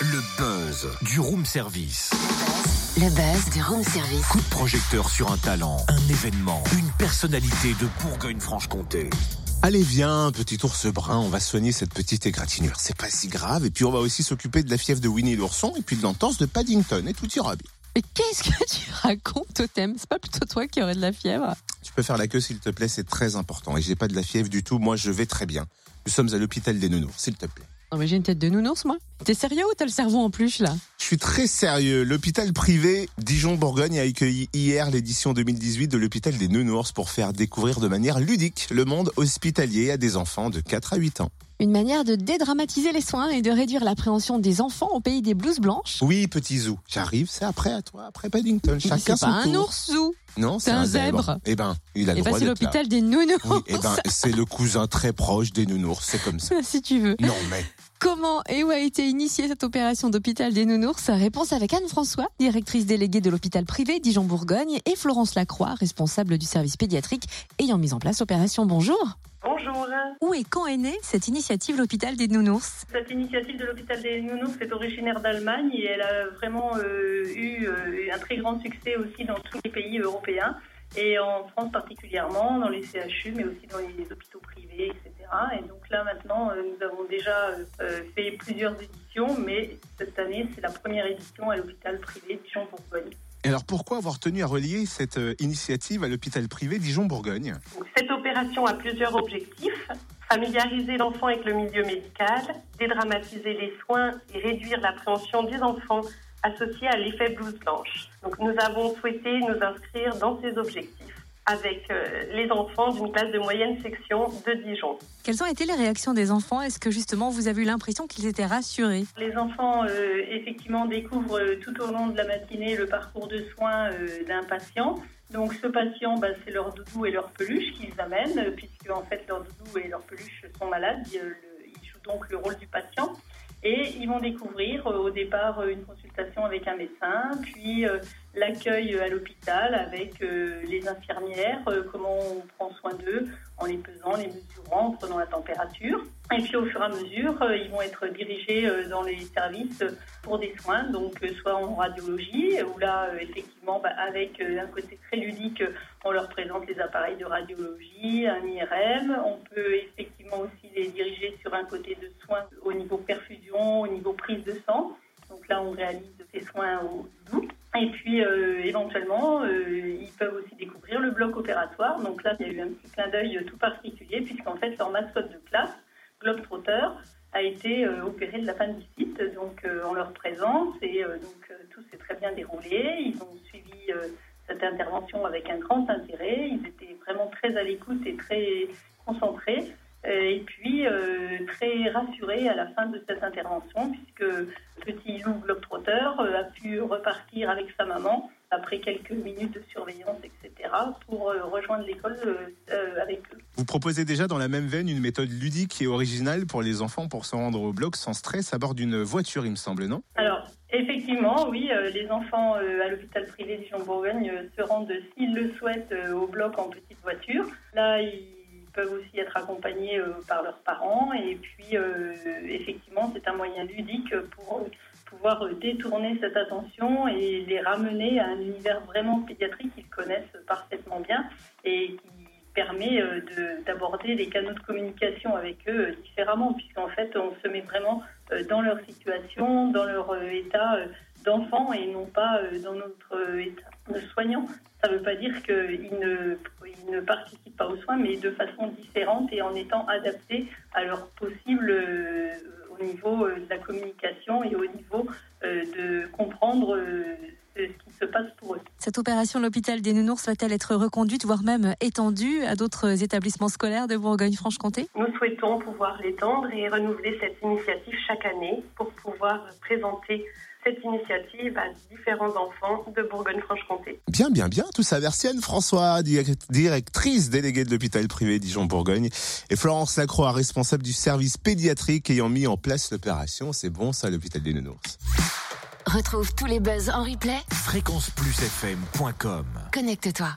Le buzz du room service. Le buzz du room service. Coup de projecteur sur un talent, un événement, une personnalité de Bourgogne-Franche-Comté. Allez, viens, petit ours brun, on va soigner cette petite égratignure. C'est pas si grave. Et puis on va aussi s'occuper de la fièvre de Winnie l'ourson et puis de l'entorse de Paddington. Et tout ira bien. Mais qu'est-ce que tu racontes, Totem? C'est pas plutôt toi qui aurais de la fièvre? Tu peux faire la queue s'il te plaît, c'est très important. Et j'ai pas de la fièvre du tout. Moi, je vais très bien. Nous sommes à l'hôpital des nounours, s'il te plaît. Non mais j'ai une tête de nounours, moi. T'es sérieux ou t'as le cerveau en plus, là? Je suis très sérieux. L'hôpital privé Dijon-Bourgogne a accueilli hier l'édition 2018 de l'hôpital des nounours pour faire découvrir de manière ludique le monde hospitalier à des enfants de 4 à 8 ans. Une manière de dédramatiser les soins et de réduire l'appréhension des enfants au pays des blouses blanches Oui, petit zou. J'arrive, c'est après à toi, après Paddington. Chacun C'est son pas un tour. ours zou Non, c'est un un zèbre. zèbre. Eh ben, il a le droit c'est d'être là. l'hôpital des nounours Oui, eh ben, c'est le cousin très proche des nounours, c'est comme ça. si tu veux. Non, mais Comment et où a été initiée cette opération d'hôpital des nounours? Réponse avec Anne-François, directrice déléguée de l'hôpital privé Dijon-Bourgogne, et Florence Lacroix, responsable du service pédiatrique ayant mis en place l'opération. Bonjour. Bonjour. Où et quand est née cette initiative l'hôpital des nounours? Cette initiative de l'hôpital des Nounours est originaire d'Allemagne et elle a vraiment euh, eu euh, un très grand succès aussi dans tous les pays européens et en France particulièrement, dans les CHU, mais aussi dans les hôpitaux privés, etc. Et donc là maintenant, euh, nous avons déjà fait plusieurs éditions, mais cette année, c'est la première édition à l'hôpital privé Dijon-Bourgogne. Alors pourquoi avoir tenu à relier cette euh, initiative à l'hôpital privé Dijon-Bourgogne? Cette opération a plusieurs objectifs. Familiariser l'enfant avec le milieu médical, dédramatiser les soins et réduire l'appréhension des enfants associés à l'effet blouse blanche. Donc nous avons souhaité nous inscrire dans ces objectifs avec euh, les enfants d'une classe de moyenne section de Dijon. Quelles ont été les réactions des enfants? Est-ce que justement vous avez eu l'impression qu'ils étaient rassurés? Les enfants, euh, effectivement, découvrent euh, tout au long de la matinée le parcours de soins euh, d'un patient. Donc, ce patient, bah, c'est leur doudou et leur peluche qu'ils amènent, puisque en fait, leur doudou et leur peluche sont malades. Ils, le- ils jouent donc le rôle du patient. Et ils vont découvrir euh, au départ euh, une consultation avec un médecin, puis euh, l'accueil à l'hôpital avec les infirmières, comment on prend soin d'eux en les pesant, les mesurant, en prenant la température. Et puis au fur et à mesure, euh, ils vont être dirigés euh, dans les services pour des soins, donc euh, soit en radiologie, où là, effectivement, bah, avec un côté très ludique, on leur présente les appareils de radiologie, un IRM. On peut effectivement aussi les diriger sur un côté de soins au niveau perfusion, au niveau prise de sang. Donc là, on réalise ces soins au doux. Et puis, euh, éventuellement, euh, ils peuvent aussi découvrir le bloc opératoire. Donc là, il y a eu un petit clin d'œil tout particulier, puisqu'en fait, leur mascotte de classe, Globetrotter, a été euh, opéré de l'appendicite, donc euh, en leur présence. Et euh, donc, euh, tout s'est très bien déroulé. Ils ont suivi euh, cette intervention avec un grand intérêt. Ils étaient vraiment très à l'écoute et très concentrés. Rassurés à la fin de cette intervention, puisque petit Lou Globetrotter euh, a pu repartir avec sa maman après quelques minutes de surveillance, etc., pour euh, rejoindre l'école euh, avec eux. Vous proposez déjà dans la même veine une méthode ludique et originale pour les enfants pour se rendre au bloc sans stress à bord d'une voiture, il me semble, non? Alors, effectivement, oui, les enfants à l'hôpital privé Dijon-Bourgogne euh, se rendent, s'ils le souhaitent, au bloc en petite voiture. Là, ils peuvent aussi être accompagnés euh, par leurs parents. Et puis, euh, effectivement, c'est un moyen ludique pour pouvoir euh, détourner cette attention et les ramener à un univers vraiment pédiatrique qu'ils connaissent parfaitement bien et qui permet de- d'aborder les canaux de communication avec eux différemment, puisqu'en fait, on se met vraiment dans leur situation, dans leur état euh, d'enfant et non pas euh, dans notre euh, état de soignant. Ça ne veut pas dire qu'ils ne, ils ne participent pas aux soins, mais de façon différente et en étant adaptés à leur possible euh, au niveau euh, de la communication et au niveau euh, de comprendre euh, ce qui se passe pour eux. Cette opération l'hôpital des nounours va-t-elle être reconduite, voire même étendue à d'autres établissements scolaires de Bourgogne-Franche-Comté? Nous souhaitons pouvoir l'étendre et renouveler cette initiative chaque année pour pouvoir présenter cette initiative à différents enfants de Bourgogne-Franche-Comté. Bien, bien, bien. Tout ça, merci Anne-François, direct- directrice déléguée de l'hôpital privé Dijon-Bourgogne, et Florence Lacroix, responsable du service pédiatrique ayant mis en place l'opération. C'est bon ça, l'hôpital des nounours. Retrouve tous les buzz en replay. Fréquenceplusfm.com Connecte-toi.